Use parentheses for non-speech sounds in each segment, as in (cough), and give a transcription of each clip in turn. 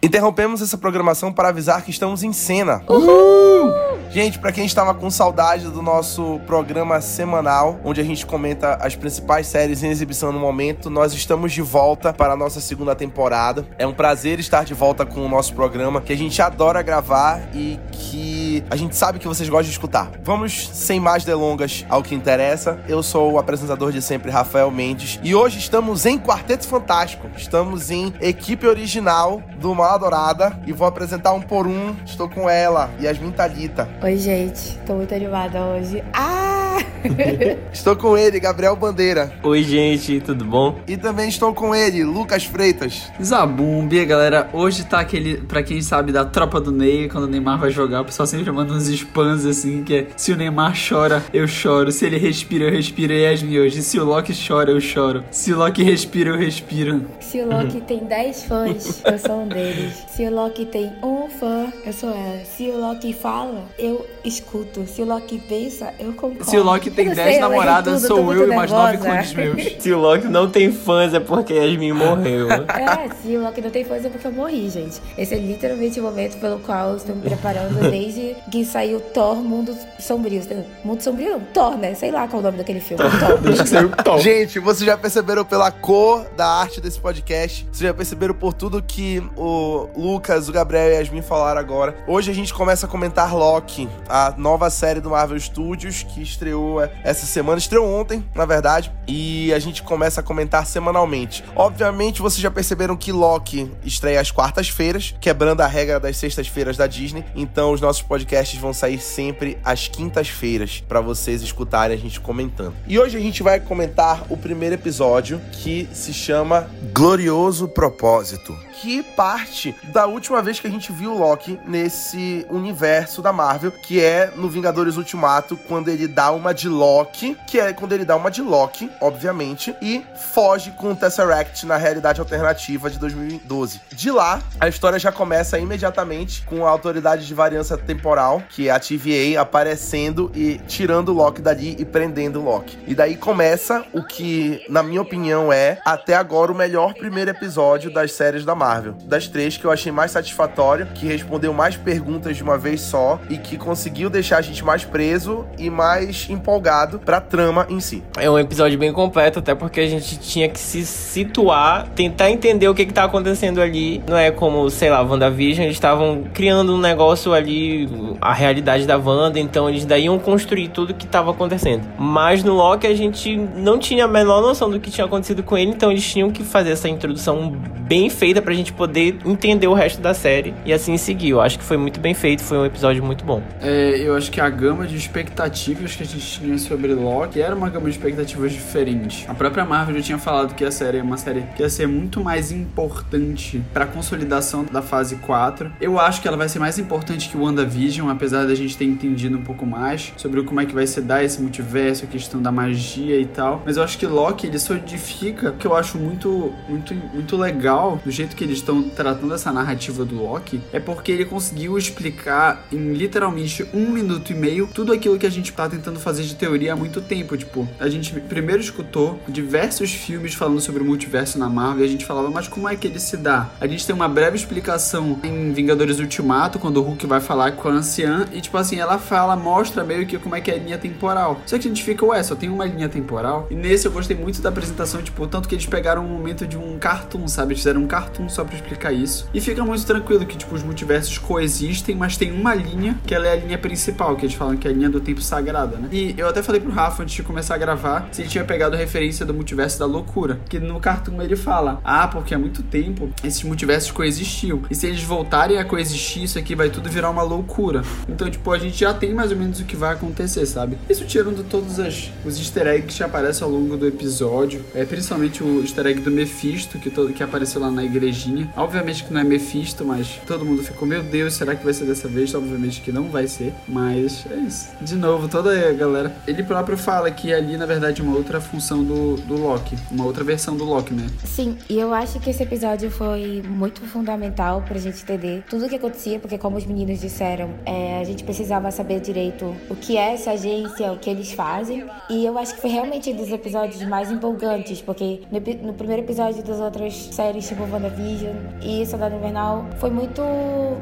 Interrompemos essa programação para avisar que estamos em cena. Uhul! Gente, para quem estava com saudade do nosso programa semanal, onde a gente comenta as principais séries em exibição no momento, nós estamos de volta para a nossa segunda temporada. É um prazer estar de volta com o nosso programa, que a gente adora gravar e que a gente sabe que vocês gostam de escutar. Vamos, sem mais delongas, ao que interessa. Eu sou o apresentador de sempre, Rafael Mendes, e hoje estamos em Quarteto Fantástico. Estamos em equipe original do Mal Dourada e vou apresentar um por um. Estou com ela, Yasmin Talita. Oi, gente. Tô muito animada hoje. Ah! (laughs) estou com ele, Gabriel Bandeira. Oi, gente, tudo bom? E também estou com ele, Lucas Freitas. Zabumbi, galera. Hoje tá aquele, pra quem sabe, da tropa do Ney, quando o Neymar vai jogar, o pessoal sempre manda uns spams assim, que é se o Neymar chora, eu choro. Se ele respira, eu respiro. E Yasmin hoje, se o Loki chora, eu choro. Se o Loki respira, eu respiro. Se o Loki tem 10 fãs, eu sou um deles. Se o Loki tem um fã, eu sou ela. Se o Loki fala, eu escuto. Se o Loki pensa, eu concordo. Se o Loki tem 10 namoradas, sou eu e mais 9 cunhos meus. Se o Loki não tem fãs, é porque Yasmin morreu. é, se o Loki não tem fãs, é porque eu morri, gente. Esse é literalmente o momento pelo qual eu estou me preparando desde que saiu Thor Mundo Sombrio. Mundo Sombrio não, Thor, né? Sei lá qual é o nome daquele filme. Thor. Desde que saiu Thor. Gente, vocês já perceberam pela cor da arte desse podcast, vocês já perceberam por tudo que o Lucas, o Gabriel e a Yasmin falaram agora. Hoje a gente começa a comentar Loki, a nova série do Marvel Studios que estreou essa semana, estreou ontem, na verdade, e a gente começa a comentar semanalmente. Obviamente, vocês já perceberam que Loki estreia às quartas-feiras, quebrando a regra das sextas-feiras da Disney. Então, os nossos podcasts vão sair sempre às quintas-feiras para vocês escutarem a gente comentando. E hoje a gente vai comentar o primeiro episódio que se chama Glorioso Propósito que parte da última vez que a gente viu o Loki nesse universo da Marvel, que é no Vingadores Ultimato, quando ele dá uma de Loki, que é quando ele dá uma de Loki, obviamente, e foge com o Tesseract na realidade alternativa de 2012. De lá, a história já começa imediatamente com a autoridade de variância temporal, que é a TVA, aparecendo e tirando o Loki dali e prendendo o Loki. E daí começa o que, na minha opinião, é até agora o melhor primeiro episódio das séries da Marvel. Marvel. Das três que eu achei mais satisfatório, que respondeu mais perguntas de uma vez só e que conseguiu deixar a gente mais preso e mais empolgado pra trama em si. É um episódio bem completo, até porque a gente tinha que se situar, tentar entender o que que tá acontecendo ali. Não é como, sei lá, WandaVision, eles estavam criando um negócio ali, a realidade da Wanda, então eles daí iam construir tudo que tava acontecendo. Mas no Loki a gente não tinha a menor noção do que tinha acontecido com ele, então eles tinham que fazer essa introdução bem feita pra gente poder entender o resto da série e assim seguir. Eu acho que foi muito bem feito, foi um episódio muito bom. É, eu acho que a gama de expectativas que a gente tinha sobre Loki era uma gama de expectativas diferente. A própria Marvel já tinha falado que a série é uma série que ia ser muito mais importante para a consolidação da fase 4. Eu acho que ela vai ser mais importante que o WandaVision, apesar da gente ter entendido um pouco mais sobre como é que vai se dar esse multiverso, a questão da magia e tal. Mas eu acho que Loki ele solidifica, que eu acho muito, muito, muito legal do jeito que eles estão tratando essa narrativa do Loki é porque ele conseguiu explicar em literalmente um minuto e meio tudo aquilo que a gente tá tentando fazer de teoria há muito tempo. Tipo, a gente primeiro escutou diversos filmes falando sobre o multiverso na Marvel e a gente falava, mas como é que ele se dá? A gente tem uma breve explicação em Vingadores Ultimato, quando o Hulk vai falar com a anciã e, tipo assim, ela fala, mostra meio que como é que é a linha temporal. Só que a gente fica, ué, só tem uma linha temporal. E nesse eu gostei muito da apresentação, tipo, tanto que eles pegaram um momento de um cartoon, sabe? Fizeram um cartoon só pra explicar isso. E fica muito tranquilo que, tipo, os multiversos coexistem, mas tem uma linha que ela é a linha principal, que eles falam que é a linha do tempo sagrada, né? E eu até falei pro Rafa antes de começar a gravar se ele tinha pegado a referência do multiverso da loucura. Que no cartoon ele fala: Ah, porque há muito tempo esses multiversos coexistiam. E se eles voltarem a coexistir, isso aqui vai tudo virar uma loucura. Então, tipo, a gente já tem mais ou menos o que vai acontecer, sabe? Isso tirando todos as, os easter eggs que aparecem ao longo do episódio. É principalmente o easter egg do Mephisto, que, todo, que apareceu lá na Obviamente que não é Mephisto, mas todo mundo ficou, meu Deus, será que vai ser dessa vez? Obviamente que não vai ser, mas é isso. De novo, toda a galera. Ele próprio fala que ali, na verdade, é uma outra função do, do Loki, uma outra versão do Loki, né? Sim, e eu acho que esse episódio foi muito fundamental pra gente entender tudo o que acontecia, porque, como os meninos disseram, é, a gente precisava saber direito o que é essa agência, o que eles fazem, e eu acho que foi realmente um dos episódios mais empolgantes, porque no, no primeiro episódio das outras séries, tipo WandaVision, WandaVision e Soldado Invernal foi muito,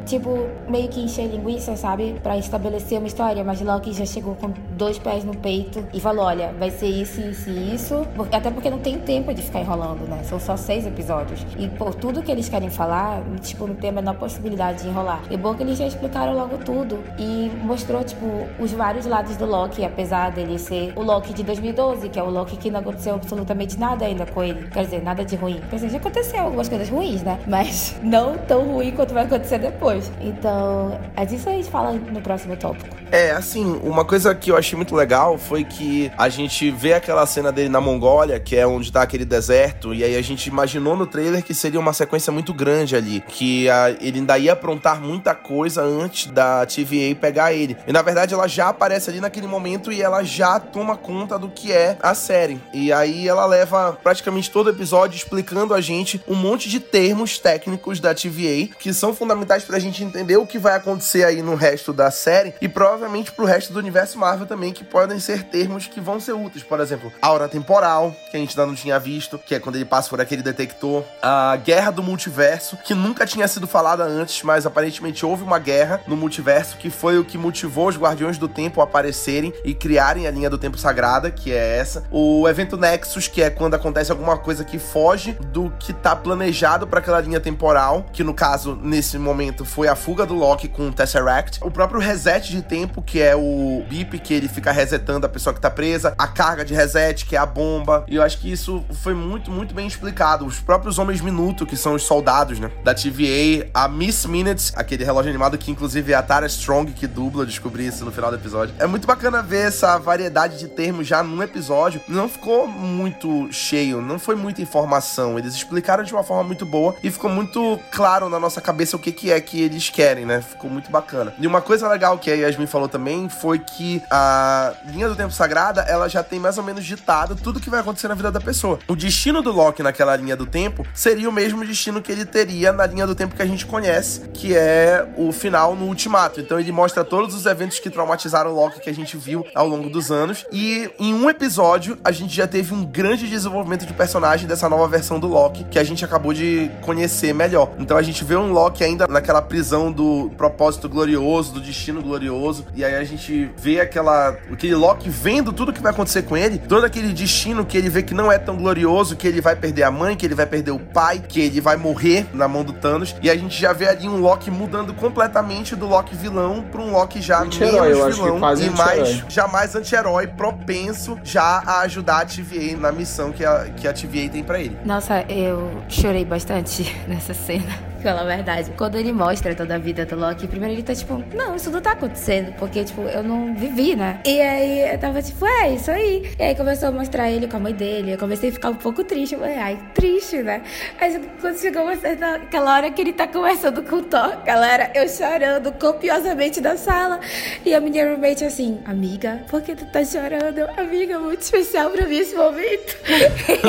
tipo, meio que encher linguiça, sabe? Pra estabelecer uma história, mas Loki já chegou com dois pés no peito e falou: olha, vai ser isso, isso e isso. Até porque não tem tempo de ficar enrolando, né? São só seis episódios. E por tudo que eles querem falar, tipo, não tem a menor possibilidade de enrolar. E bom que eles já explicaram logo tudo e mostrou, tipo, os vários lados do Loki, apesar dele ser o Loki de 2012, que é o Loki que não aconteceu absolutamente nada ainda com ele. Quer dizer, nada de ruim. Quer dizer, já aconteceu algumas coisas ruins, né? Mas não tão ruim quanto vai acontecer depois. Então, é disso a gente fala no próximo tópico. É, assim, uma coisa que eu achei muito legal foi que a gente vê aquela cena dele na Mongólia, que é onde tá aquele deserto, e aí a gente imaginou no trailer que seria uma sequência muito grande ali, que a, ele ainda ia aprontar muita coisa antes da TVA pegar ele. E na verdade ela já aparece ali naquele momento e ela já toma conta do que é a série. E aí ela leva praticamente todo o episódio explicando a gente um monte de termos técnicos da TVA que são fundamentais pra gente entender o que vai acontecer aí no resto da série e provavelmente pro resto do universo Marvel também, que podem ser termos que vão ser úteis. Por exemplo, aura temporal, que a gente ainda não tinha visto, que é quando ele passa por aquele detector. A guerra do multiverso, que nunca tinha sido falada antes, mas aparentemente houve uma guerra no multiverso que foi o que motivou os Guardiões do Tempo a aparecerem e criarem a linha do Tempo Sagrada, que é essa. O evento Nexus, que é quando acontece alguma coisa que foge do que tá planejado para aquela linha temporal, que no caso, nesse momento, foi a fuga do Loki com o Tesseract. O próprio reset de tempo, que é o bip que ele fica resetando a pessoa que tá presa, a carga de reset, que é a bomba. E eu acho que isso foi muito, muito bem explicado. Os próprios Homens Minuto, que são os soldados, né, da TVA, a Miss Minutes, aquele relógio animado que inclusive é a Tara Strong que dubla, descobri isso no final do episódio. É muito bacana ver essa variedade de termos já num episódio. Não ficou muito cheio, não foi muita informação. Eles explicaram de uma forma muito boa e ficou muito claro na nossa cabeça o que, que é que eles querem, né? Ficou muito bacana. E uma coisa legal que a Yasmin falou também foi que a linha do tempo sagrada, ela já tem mais ou menos ditado tudo que vai acontecer na vida da pessoa. O destino do Loki naquela linha do tempo seria o mesmo destino que ele teria na linha do tempo que a gente conhece, que é o final no Ultimato. Então ele mostra todos os eventos que traumatizaram o Loki que a gente viu ao longo dos anos. E em um episódio, a gente já teve um grande desenvolvimento de personagem dessa nova versão do Loki, que a gente acabou de conhecer melhor. Então a gente vê um Loki ainda naquela prisão do propósito glorioso, do destino glorioso. E aí a gente vê aquela. aquele Loki vendo tudo que vai acontecer com ele, todo aquele destino que ele vê que não é tão glorioso, que ele vai perder a mãe, que ele vai perder o pai, que ele vai morrer na mão do Thanos. E a gente já vê ali um Loki mudando completamente do Loki vilão para um Loki já menos acho que vilão quase e mais anti-herói. jamais anti-herói, propenso já a ajudar a TVA na missão que a, que a TVA tem pra ele. Nossa, eu chorei bastante (laughs) nessa cena. Pela verdade. Quando ele mostra toda a vida do Loki, primeiro ele tá tipo, não, isso não tá acontecendo, porque, tipo, eu não vivi, né? E aí eu tava tipo, é, isso aí. E aí começou a mostrar ele com a mãe dele. Eu comecei a ficar um pouco triste. Eu falei, ai, triste, né? Aí quando chegou uma certa, aquela hora que ele tá conversando com o Thor, galera, eu chorando copiosamente na sala. E a minha roommate assim, amiga, por que tu tá chorando? Amiga, é muito especial pra mim esse momento. (laughs)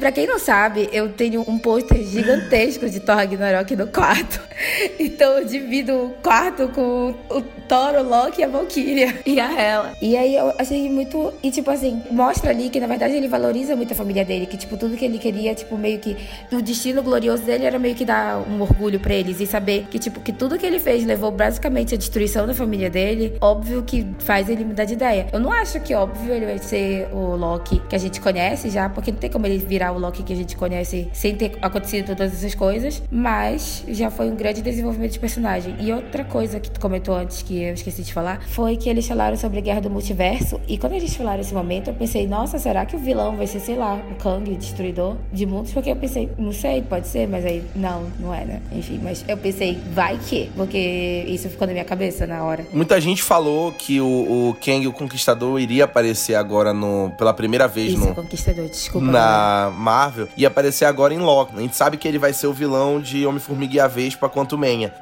Pra quem não sabe, eu tenho um pôster gigantesco de Thor Ragnarok no quarto. (laughs) Então eu divido o quarto com o Thor, o Loki, a Valkyria (laughs) e a Hela. E aí eu achei muito. E tipo assim, mostra ali que na verdade ele valoriza muito a família dele. Que tipo, tudo que ele queria, tipo, meio que. O destino glorioso dele era meio que dar um orgulho pra eles. E saber que, tipo, que tudo que ele fez levou basicamente à destruição da família dele. Óbvio que faz ele mudar de ideia. Eu não acho que, óbvio, ele vai ser o Loki que a gente conhece já, porque não tem como ele virar o Loki que a gente conhece sem ter acontecido todas essas coisas, mas já foi um grande desenvolvimento de personagem. E outra coisa que tu comentou antes, que eu esqueci de falar, foi que eles falaram sobre a Guerra do Multiverso, e quando eles falaram esse momento, eu pensei, nossa, será que o vilão vai ser, sei lá, o Kang, o destruidor de mundos? Porque eu pensei, não sei, pode ser, mas aí, não, não é, né? Enfim, mas eu pensei, vai que, porque isso ficou na minha cabeça na hora. Muita gente falou que o, o Kang, o Conquistador, iria aparecer agora no, pela primeira vez Isso, no, Conquistador, desculpa. na Marvel e aparecer agora em Loki. A gente sabe que ele vai ser o vilão de Homem-Formiga e a Vespa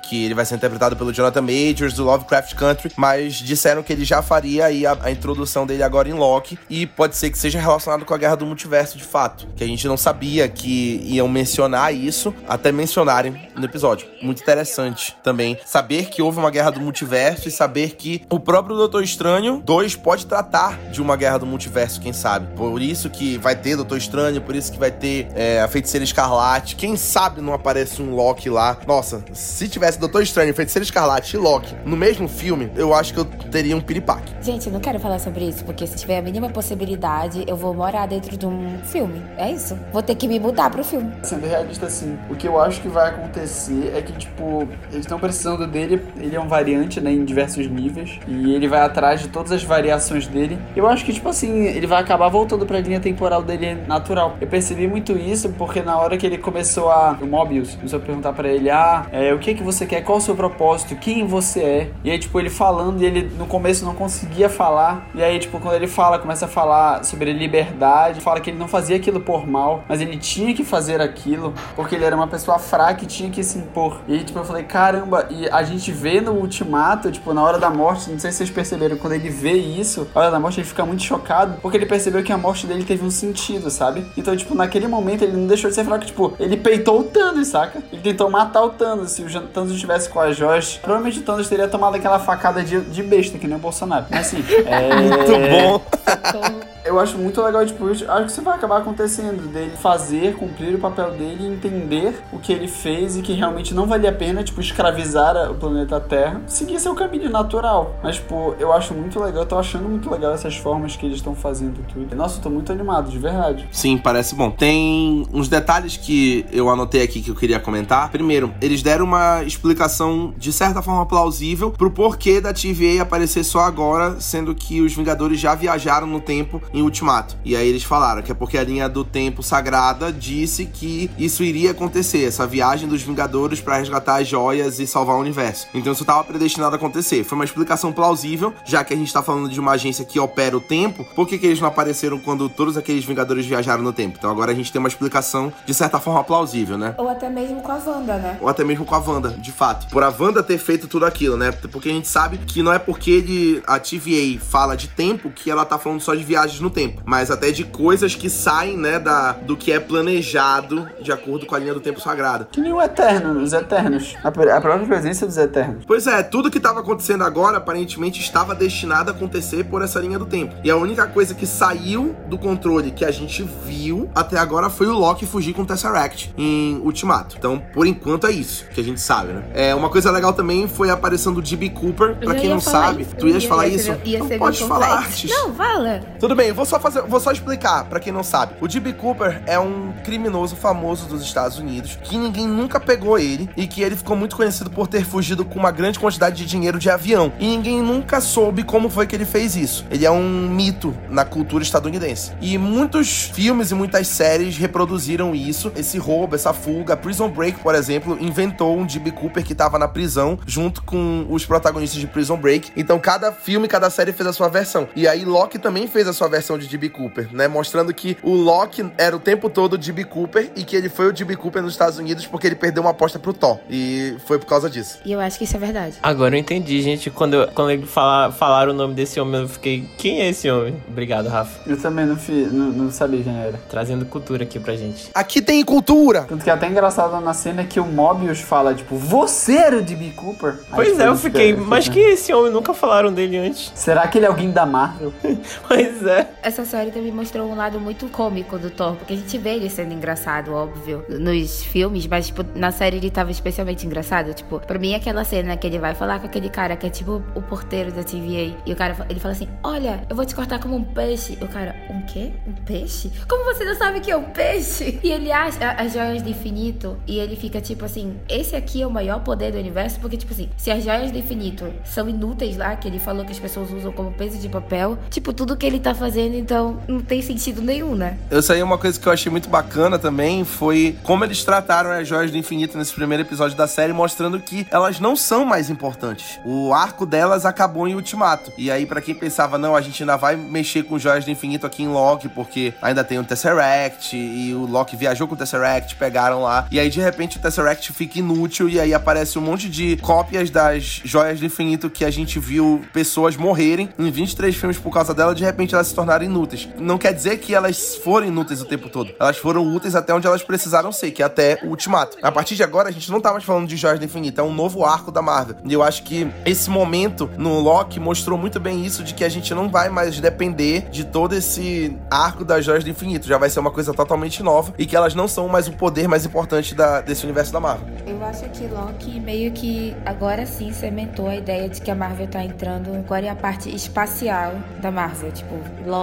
que ele vai ser interpretado pelo Jonathan Majors do Lovecraft Country, mas disseram que ele já faria aí a, a introdução dele agora em Loki e pode ser que seja relacionado com a Guerra do Multiverso de fato, que a gente não sabia que iam mencionar isso até mencionarem no episódio. Muito interessante também saber que houve uma Guerra do Multiverso e saber que o próprio Doutor Estranho 2 pode tratar de uma Guerra do Multiverso, quem sabe. Por isso que vai ter Doutor Estranho, por isso que vai ter é, a Feiticeira Escarlate. Quem sabe não aparece um Loki lá. Nossa, se tivesse Doutor Estranho, Feiticeira Escarlate e Loki no mesmo filme, eu acho que eu teria um piripaque. Gente, eu não quero falar sobre isso, porque se tiver a mínima possibilidade, eu vou morar dentro de um filme. É isso. Vou ter que me mudar pro filme. Sendo realista, assim, o que eu acho que vai acontecer é que, tipo, eles estão precisando dele, ele é um variante, né, em diversos níveis, e ele vai atrás de todas as variações dele. Eu acho que, tipo assim, ele vai acabar voltando pra linha temporal dele natural. Eu percebi muito isso porque na hora que ele começou a. O Mobius começou a perguntar para ele: Ah, é, o que que você quer? Qual o seu propósito? Quem você é? E aí, tipo, ele falando e ele no começo não conseguia falar. E aí, tipo, quando ele fala, começa a falar sobre liberdade, fala que ele não fazia aquilo por mal, mas ele tinha que fazer aquilo porque ele era uma pessoa fraca e tinha que se impor. E aí, tipo, eu falei: Caramba, e a gente vê no ultimato, tipo, na hora da morte, não sei se vocês perceberam, quando ele vê isso, na hora da morte ele fica muito chocado porque ele percebeu que a morte dele teve um sentido, sabe? Então, tipo, naquele momento ele não deixou de ser fraco, tipo, ele peitou o Thanos, saca? Ele tentou matar o Thanos. Se o Thanos estivesse com a Josh, provavelmente o Thanos teria tomado aquela facada de, de besta, que nem o Bolsonaro. Mas assim, (laughs) é... Muito bom. Eu acho muito legal, tipo, acho que isso vai acabar acontecendo, dele fazer, cumprir o papel dele, entender o que ele fez e que realmente não valia a pena, tipo, escravizar o planeta Terra, seguir seu caminho natural. Mas, tipo, eu acho muito legal, eu tô achando muito legal essas formas que eles estão fazendo tudo. Nossa, eu tô muito animado, de verdade. Sim, parece bom. Tem uns detalhes que eu anotei aqui que eu queria comentar. Primeiro, eles deram uma explicação de certa forma plausível pro porquê da TVA aparecer só agora, sendo que os Vingadores já viajaram no tempo em Ultimato. E aí eles falaram que é porque a linha do tempo sagrada disse que isso iria acontecer, essa viagem dos Vingadores para resgatar as joias e salvar o universo. Então isso estava predestinado a acontecer. Foi uma explicação plausível, já que a gente tá falando de uma agência que opera o tempo, por que, que eles não apareceram quando todos aqueles Vingadores viajaram no tempo? Então agora a gente tem uma explicação de certa forma plausível, né? Ou até mesmo com a Wanda, né? Ou até mesmo com a Wanda, de fato. Por a Wanda ter feito tudo aquilo, né? Porque a gente sabe que não é porque ele, a TVA fala de tempo que ela tá falando só de viagens no tempo, mas até de coisas que saem, né, da, do que é planejado de acordo com a linha do tempo sagrado. Que nem o Eterno, os Eternos. A, a própria presença dos Eternos. Pois é, tudo que tava acontecendo agora aparentemente estava destinado a acontecer por essa linha do tempo. E a única coisa que saiu do controle que a gente viu até agora foi o Loki fugir com o Tesseract em Ultimato. Então, por enquanto é isso que a gente sabe, né? É, uma coisa legal também foi a aparição do D.B. Cooper, pra quem não sabe. Isso. Tu ias ia, falar ia isso? Ser, ia não ser pode falar, Artes. Não, fala. Tudo bem, eu vou só fazer, vou só explicar para quem não sabe. O D.B. Cooper é um criminoso famoso dos Estados Unidos que ninguém nunca pegou ele e que ele ficou muito conhecido por ter fugido com uma grande quantidade de dinheiro de avião. E ninguém nunca soube como foi que ele fez isso. Ele é um mito na cultura estadunidense. E muitos filmes e muitas séries reproduziram isso, esse roubo, essa fuga. Prison Break, por exemplo, inventou um D.B. Cooper que tava na prisão junto com os protagonistas de Prison Break. Então cada filme, cada série fez a sua versão. E aí Loki também fez a sua versão de D.B. Cooper, né? Mostrando que o Loki era o tempo todo o D.B. Cooper e que ele foi o D.B. Cooper nos Estados Unidos porque ele perdeu uma aposta pro Thor. E foi por causa disso. E eu acho que isso é verdade. Agora eu entendi, gente. Quando, eu, quando ele fala, falaram o nome desse homem, eu fiquei, quem é esse homem? Obrigado, Rafa. Eu também não, fi, não, não sabia quem era. Trazendo cultura aqui pra gente. Aqui tem cultura! Tanto que é até engraçado na cena que o Mobius fala, tipo, você era o D.B. Cooper? Aí, Pois é, eu fiquei, mas quem é esse homem? Nunca falaram dele antes. Será que ele é alguém da Marvel? (laughs) Pois é. Essa série também mostrou um lado muito cômico do Thor, porque a gente vê ele sendo engraçado, óbvio, nos filmes, mas, tipo, na série ele tava especialmente engraçado. Tipo, pra mim, aquela cena que ele vai falar com aquele cara que é tipo o porteiro da TVA, e o cara, ele fala assim: Olha, eu vou te cortar como um peixe. E o cara, um quê? Um peixe? Como você não sabe que é um peixe? (laughs) E ele acha as joias do infinito, e ele fica tipo assim: Esse aqui é o maior poder do universo, porque, tipo assim, se as joias do infinito são inúteis lá, que ele falou que as pessoas usam como peso de papel, tipo, tudo que ele tá fazendo, então, não tem sentido nenhum, né? Isso aí é uma coisa que eu achei muito bacana também, foi como eles trataram as joias do infinito nesse primeiro episódio da série, mostrando que elas não são mais importantes. O arco delas acabou em Ultimato. E aí, pra quem pensava, não, a gente ainda vai mexer com joias do infinito aqui em Loki, porque ainda tem o Tesseract, e o Loki viajou com o Tesseract, pegaram lá. E aí, de repente, o Tesseract fica inútil, e aí aparece um monte de cópias das joias do infinito que a gente viu pessoas morrerem em 23 filmes por causa dela, de repente elas se tornaram tornaram inúteis. Não quer dizer que elas foram inúteis o tempo todo. Elas foram úteis até onde elas precisaram ser, que é até o ultimato. A partir de agora, a gente não tá mais falando de Joias do Infinito, é um novo arco da Marvel. E eu acho que esse momento no Loki mostrou muito bem isso, de que a gente não vai mais depender de todo esse arco das Joias do Infinito. Já vai ser uma coisa totalmente nova e que elas não são mais o poder mais importante da, desse universo da Marvel. Eu acho que Loki meio que agora sim cementou a ideia de que a Marvel tá entrando agora é a parte espacial da Marvel. Tipo, Loki,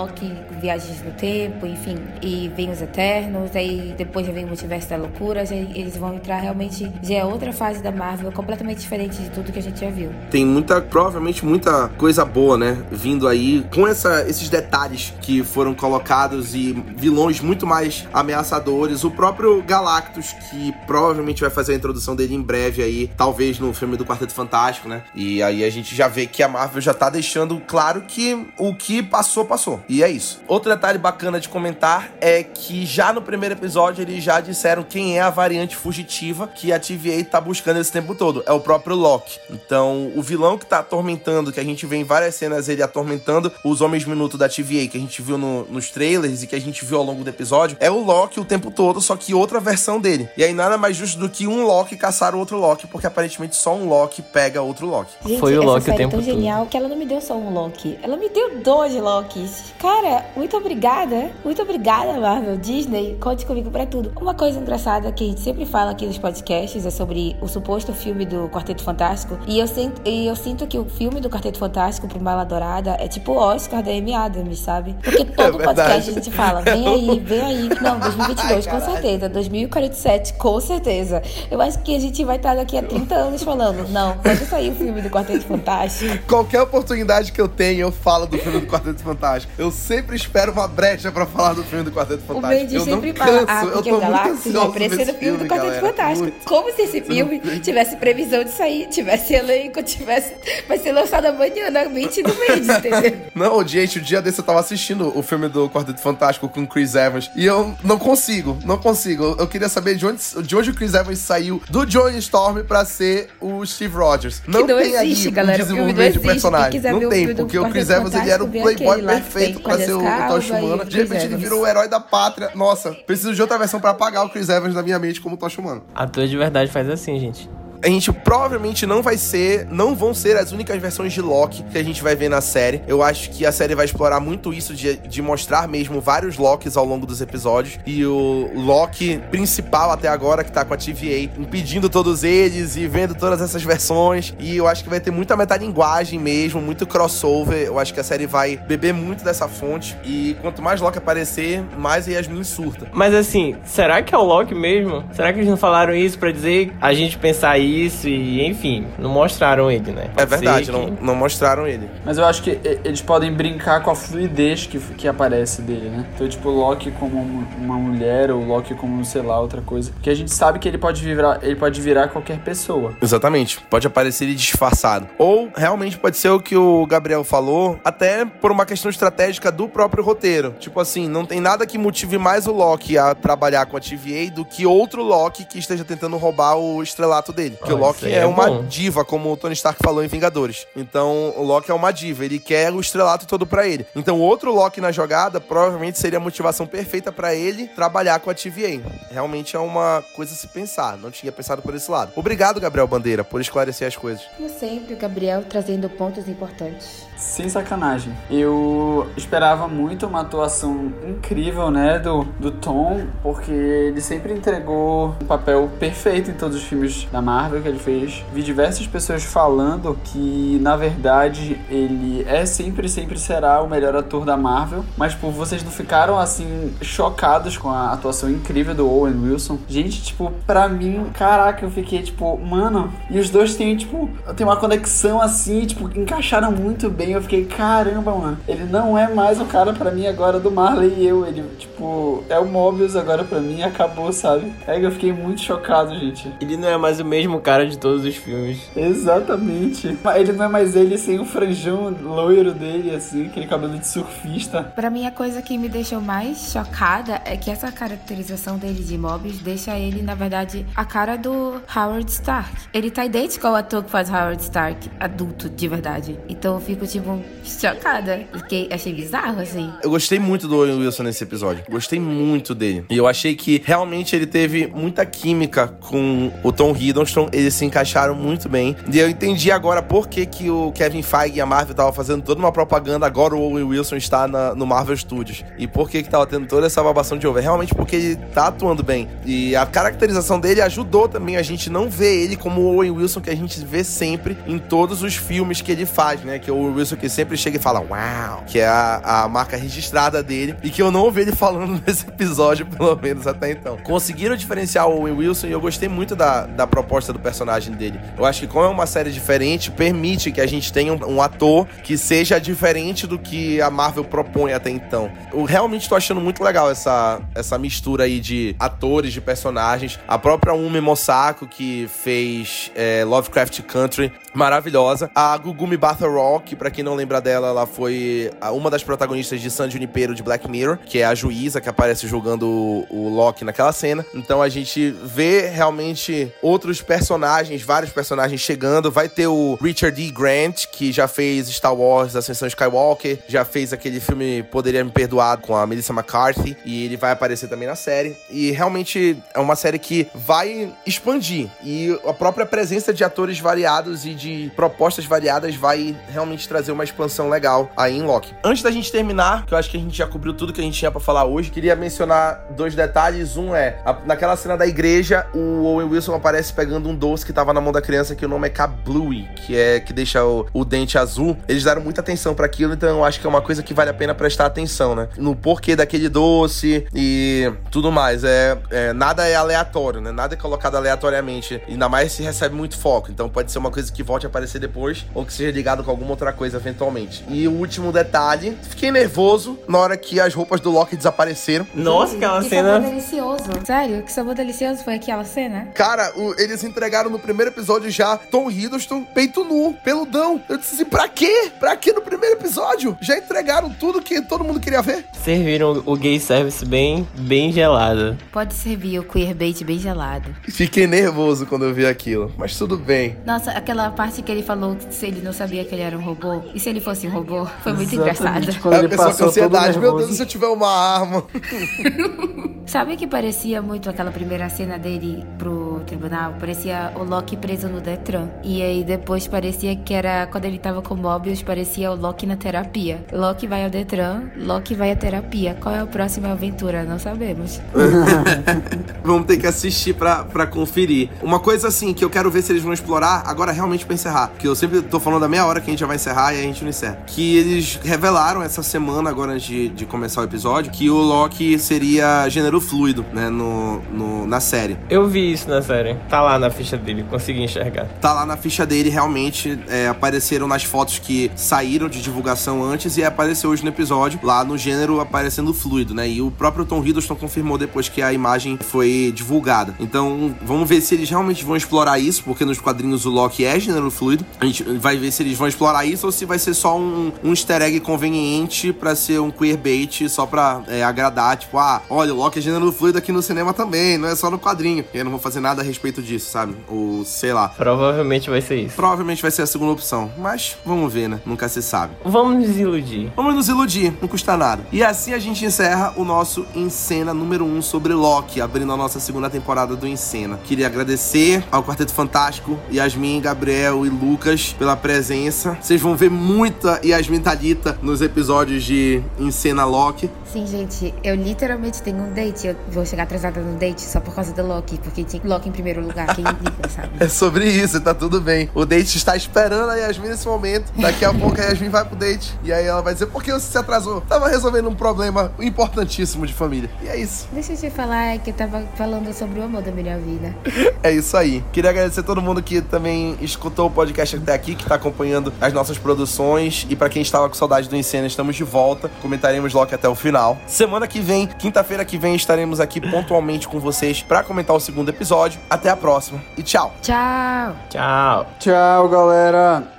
viagens no tempo, enfim. E vem os Eternos, aí depois já vem o Multiverso da Loucura, aí eles vão entrar realmente. Já é outra fase da Marvel, completamente diferente de tudo que a gente já viu. Tem muita, provavelmente muita coisa boa, né? Vindo aí com essa, esses detalhes que foram colocados e vilões muito mais ameaçadores. O próprio Galactus, que provavelmente vai fazer a introdução dele em breve aí, talvez no filme do Quarteto Fantástico, né? E aí a gente já vê que a Marvel já tá deixando claro que o que passou, passou. E é isso. Outro detalhe bacana de comentar é que já no primeiro episódio eles já disseram quem é a variante fugitiva que a TVA tá buscando esse tempo todo. É o próprio Loki. Então, o vilão que tá atormentando, que a gente vê em várias cenas ele atormentando os Homens Minuto da TVA, que a gente viu no, nos trailers e que a gente viu ao longo do episódio, é o Loki o tempo todo, só que outra versão dele. E aí nada mais justo do que um Loki caçar o outro Loki, porque aparentemente só um Loki pega outro Loki. Gente, Foi o essa Loki o série é tempo tão todo. genial que ela não me deu só um Loki. Ela me deu dois Lokis. Cara, muito obrigada. Muito obrigada, Marvel. Disney, conte comigo pra tudo. Uma coisa engraçada que a gente sempre fala aqui nos podcasts é sobre o suposto filme do Quarteto Fantástico. E eu sinto, e eu sinto que o filme do Quarteto Fantástico pro Mala Dourada é tipo o Oscar da Amy Adams, sabe? Porque (laughs) todo verdade. podcast a gente fala, vem aí, vem aí. Não, 2022, com certeza. 2047, com certeza. Eu acho que a gente vai estar daqui a 30 anos falando, não, quando sair o filme do Quarteto Fantástico, Qualquer oportunidade que eu tenho, eu falo do filme do Quarteto Fantástico. Eu sempre espero uma brecha pra falar do filme do Quarteto O Fantástico. Bendy eu sempre não fala, canso, ah, eu porque tô o muito Galactus vai ansioso aparecer no filme do Quarteto galera. Fantástico. Muito. Como se esse filme tivesse previsão de sair, tivesse elenco, tivesse... Vai ser lançado amanhã, na mente do Bendy, entendeu? (laughs) Não, gente, o dia desse eu tava assistindo o filme do Quarteto Fantástico com o Chris Evans e eu não consigo, não consigo. Eu queria saber de onde, de onde o Chris Evans saiu do Johnny Storm pra ser o Steve Rogers. Não, não tem existe, aí um galera. O filme não desenvolvimento de personagem. Não o tem, filme porque o Chris Evans ele era o playboy que perfeito pra ser o, o Calha Tocha Calva e Humana. o De repente ele virou o herói da pátria. Nossa, preciso de outra versão pra apagar o Chris Evans na minha mente como Tocha Humana. Ator de verdade faz assim, gente. A gente provavelmente não vai ser, não vão ser as únicas versões de Loki que a gente vai ver na série. Eu acho que a série vai explorar muito isso de, de mostrar mesmo vários Lokis ao longo dos episódios. E o Loki principal até agora, que tá com a TVA, impedindo todos eles e vendo todas essas versões. E eu acho que vai ter muita metalinguagem mesmo, muito crossover. Eu acho que a série vai beber muito dessa fonte. E quanto mais Loki aparecer, mais Yasmin surta. Mas assim, será que é o Loki mesmo? Será que eles não falaram isso pra dizer a gente pensar isso e, enfim, não mostraram ele, né? É Pode verdade, ser não, que- não mostraram ele. Mas eu acho que e- eles podem brincar com a fluidez que, que aparece dele, né? Então, tipo, Loki como um- uma mulher, ou Loki como, sei lá, outra coisa. Porque a gente sabe que ele pode virar, ele pode virar qualquer pessoa. Exatamente. Pode aparecer ele disfarçado. Ou realmente pode ser o que o Gabriel falou, até por uma questão estratégica do próprio roteiro. Tipo assim, não tem nada que motive mais o Loki a trabalhar com a TVA do que outro Loki que esteja tentando roubar o estrelato dele. Porque Ah, o Loki isso aí é, é uma bom. diva, como o Tony Stark falou em Vingadores. Então, o Loki é uma diva, ele quer o estrelato todo pra ele. Então, outro Loki na jogada provavelmente seria a motivação perfeita pra ele trabalhar com a TVA. Realmente é uma coisa a se pensar. Não tinha pensado por esse lado. Obrigado, Gabriel Bandeira, por esclarecer as coisas. Como sempre, o Gabriel trazendo pontos importantes. Sem sacanagem. Eu esperava muito uma atuação incrível, né, do, do Tom, porque ele sempre entregou um papel perfeito em todos os filmes da Marvel que ele fez. Vi diversas pessoas falando que, na verdade, ele é sempre, sempre será o melhor ator da Marvel, mas, tipo, vocês não ficaram, assim, chocados com a atuação incrível do Owen Wilson? Gente, tipo, pra mim, caraca, eu fiquei, tipo, mano, e os dois têm, tipo, tem uma conexão assim, tipo, encaixaram muito bem. Eu fiquei, caramba, mano, ele não é mais o cara pra mim agora do Marley e eu. Ele, tipo, é o Mobius agora pra mim e acabou, sabe? É que eu fiquei muito chocado, gente. Ele não é mais o mesmo cara de todos os filmes. Exatamente. Ele não é mais ele sem o franjão loiro dele, assim, aquele cabelo de surfista. Pra mim, a coisa que me deixou mais chocada é que essa caracterização dele de Mobius deixa ele, na verdade, a cara do Howard Stark. Ele tá idêntico ao ator que faz Howard Stark, adulto, de verdade. Então eu fico, tipo, chocada. Porque achei bizarro, assim. Eu gostei muito do Owen Wilson nesse episódio. Gostei muito dele. E eu achei que realmente ele teve muita química com o Tom Hiddleston. Eles se encaixaram muito bem. E eu entendi agora por que, que o Kevin Feige e a Marvel estavam fazendo toda uma propaganda. Agora o Owen Wilson está na, no Marvel Studios. E por que que tava tendo toda essa babação de over? Realmente porque ele tá atuando bem. E a caracterização dele ajudou também a gente não ver ele como o Owen Wilson que a gente vê sempre em todos os filmes que ele faz, né? Que é o Owen que sempre chega e fala, uau, que é a, a marca registrada dele. E que eu não ouvi ele (laughs) falando nesse episódio, pelo menos até então. Conseguiram diferenciar o Owen Wilson e eu gostei muito da, da proposta do personagem dele. Eu acho que, como é uma série diferente, permite que a gente tenha um, um ator que seja diferente do que a Marvel propõe até então. Eu realmente tô achando muito legal essa, essa mistura aí de atores, de personagens. A própria Umi Mosako, que fez é, Lovecraft Country, maravilhosa. A Gugumi Battle que pra quem não lembra dela, ela foi uma das protagonistas de San Junipero de Black Mirror, que é a juíza que aparece julgando o, o Loki naquela cena. Então a gente vê realmente outros personagens, vários personagens chegando. Vai ter o Richard D. Grant, que já fez Star Wars Ascensão Skywalker, já fez aquele filme Poderia Me Perdoar com a Melissa McCarthy, e ele vai aparecer também na série. E realmente é uma série que vai expandir. E a própria presença de atores variados e de propostas variadas vai realmente trazer uma expansão legal aí em Loki. Antes da gente terminar, que eu acho que a gente já cobriu tudo que a gente tinha para falar hoje, queria mencionar dois detalhes. Um é, a, naquela cena da igreja, o Owen Wilson aparece pegando um doce que tava na mão da criança, que o nome é Kablooey, que é que deixa o, o dente azul. Eles deram muita atenção para aquilo, então eu acho que é uma coisa que vale a pena prestar atenção, né? No porquê daquele doce e tudo mais. É, é nada é aleatório, né? Nada é colocado aleatoriamente. Ainda mais se recebe muito foco. Então pode ser uma coisa que volte a aparecer depois ou que seja ligado com alguma outra coisa eventualmente. E o último detalhe, fiquei nervoso na hora que as roupas do Loki desapareceram. Nossa, aquela que cena. sabor delicioso. Sério, que sabor delicioso foi aquela cena? Cara, o- eles entregaram no primeiro episódio já Tom Hiddleston, peito nu, peludão. Eu disse assim, pra quê? Pra quê no primeiro episódio? Já entregaram tudo que todo mundo queria ver? Serviram o gay service bem, bem gelado. Pode servir o queerbait bem gelado. Fiquei nervoso quando eu vi aquilo, mas tudo bem. Nossa, aquela parte que ele falou se ele não sabia que ele era um robô, e se ele fosse um robô, foi muito Exatamente, engraçado. Quando Aí ele a pessoa com ansiedade, meu. Deus, se eu tiver uma arma. (laughs) Sabe que parecia muito aquela primeira cena dele pro tribunal? Parecia o Loki preso no Detran. E aí depois parecia que era quando ele tava com Mobius, parecia o Loki na terapia. Loki vai ao Detran, Loki vai à terapia. Qual é a próxima aventura? Não sabemos. (laughs) Vamos ter que assistir pra, pra conferir. Uma coisa assim que eu quero ver se eles vão explorar, agora realmente pra encerrar. Que eu sempre tô falando da meia hora que a gente já vai encerrar e a gente não encerra. Que eles revelaram essa semana, agora antes de, de começar o episódio, que o Loki seria gênero fluido, né? No, no, na série. Eu vi isso na série. Tá lá na ficha dele, consegui enxergar. Tá lá na ficha dele, realmente é, apareceram nas fotos que saíram de divulgação antes e apareceu hoje no episódio, lá no gênero aparecendo fluido, né? E o próprio Tom Hiddleston confirmou depois que a imagem foi divulgada. Então, vamos ver se eles realmente vão explorar isso, porque nos quadrinhos o Loki é gênero fluido. A gente vai ver se eles vão explorar isso ou se vai ser só um, um easter egg conveniente pra ser um queerbait só pra é, agradar, tipo, ah, olha, o Loki é gênero fluido aqui no cinema também, não é só no quadrinho. E eu não vou fazer nada a respeito disso, sabe? Ou sei lá. Provavelmente vai ser isso. Provavelmente vai ser a segunda opção, mas vamos ver, né? Nunca se sabe. Vamos nos iludir. Vamos nos iludir, não custa nada. E assim a gente encerra o nosso Encena número 1 um sobre Loki, abrindo a nossa segunda temporada do Encena. Queria agradecer ao Quarteto Fantástico, Yasmin, Gabriel e Lucas pela presença. Vocês vão ver muita Yasmin Thalita nos episódios de Encena Loki. Sim, gente, eu literalmente tenho um date. Eu vou chegar atrasada no date só por causa do Loki, porque tinha Loki em primeiro lugar. Quem liga, sabe? (laughs) É sobre isso, tá tudo bem. O date está esperando a Yasmin nesse momento. Daqui a pouco a Yasmin vai pro date. E aí ela vai dizer, por que você se atrasou? Tava resolvendo um problema importantíssimo de família. E é isso. Deixa eu te falar que eu tava falando sobre o amor da minha vida. É isso aí. Queria agradecer a todo mundo que também escutou o podcast até aqui, que tá acompanhando as nossas produções. E pra quem estava com saudade do Encena, estamos de volta. Comentaremos Loki até o final. Semana que vem, quinta-feira que vem, estaremos aqui pontualmente com vocês para comentar o segundo episódio. Até a próxima e tchau. Tchau. Tchau. Tchau, galera.